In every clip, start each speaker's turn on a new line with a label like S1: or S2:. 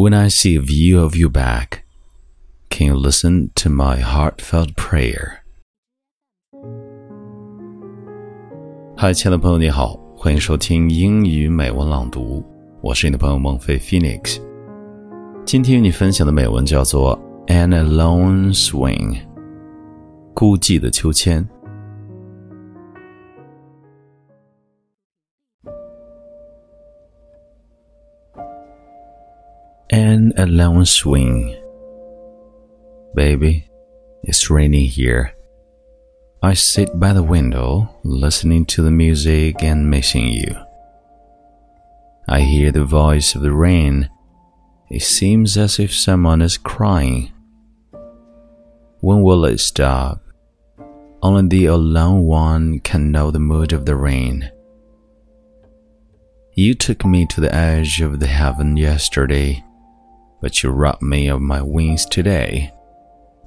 S1: When I see a view of you back, can you listen to my heartfelt prayer? 嗨，亲爱的朋友，你好，欢迎收听英语美文朗读，我是你的朋友孟非 Phoenix。今天与你分享的美文叫做《An Alone Swing》，孤寂的秋千。An alone swing. Baby, it's raining here. I sit by the window, listening to the music and missing you. I hear the voice of the rain. It seems as if someone is crying. When will it stop? Only the alone one can know the mood of the rain. You took me to the edge of the heaven yesterday but you robbed me of my wings today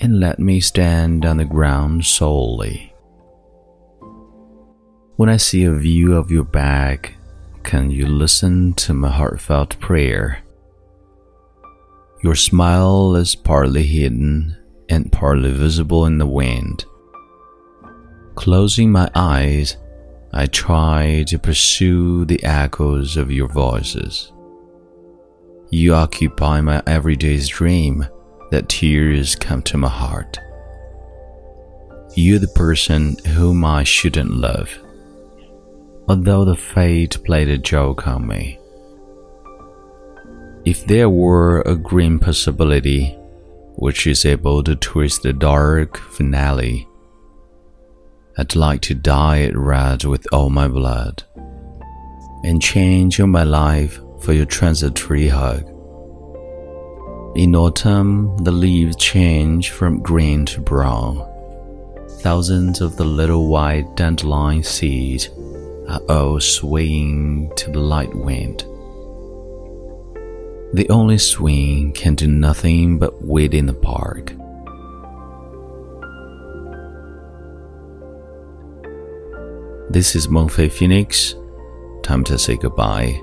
S1: and let me stand on the ground solely. When I see a view of your back, can you listen to my heartfelt prayer? Your smile is partly hidden and partly visible in the wind. Closing my eyes, I try to pursue the echoes of your voices. You occupy my everyday's dream that tears come to my heart. You're the person whom I shouldn't love, although the fate played a joke on me. If there were a grim possibility which is able to twist the dark finale, I'd like to dye it red with all my blood and change my life for your transitory hug. In autumn, the leaves change from green to brown. Thousands of the little white dandelion seeds are all swaying to the light wind. The only swing can do nothing but wait in the park. This is Mengfei Phoenix. Time to say goodbye